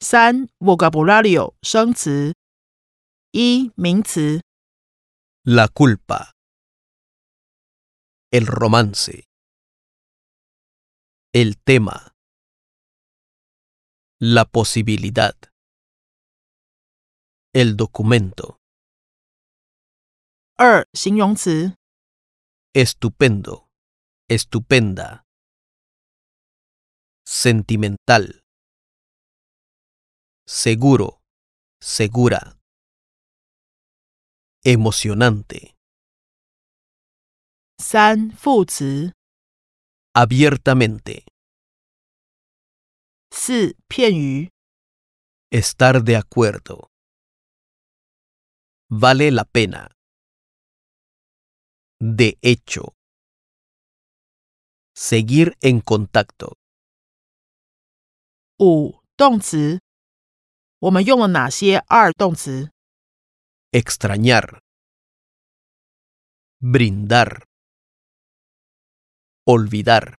三 vocabulario 生词。一名词 La culpa. El romance. El tema. La posibilidad. El documento. 二形容词 Estupendo. Estupenda. Sentimental. Seguro. Segura. Emocionante. 三副词 Abiertamente. 四片语 Estar de acuerdo. Vale la pena. De hecho. Seguir en contacto. 五动词。 我们用了哪些二动词？ Extrañar. Brindar. Olvidar.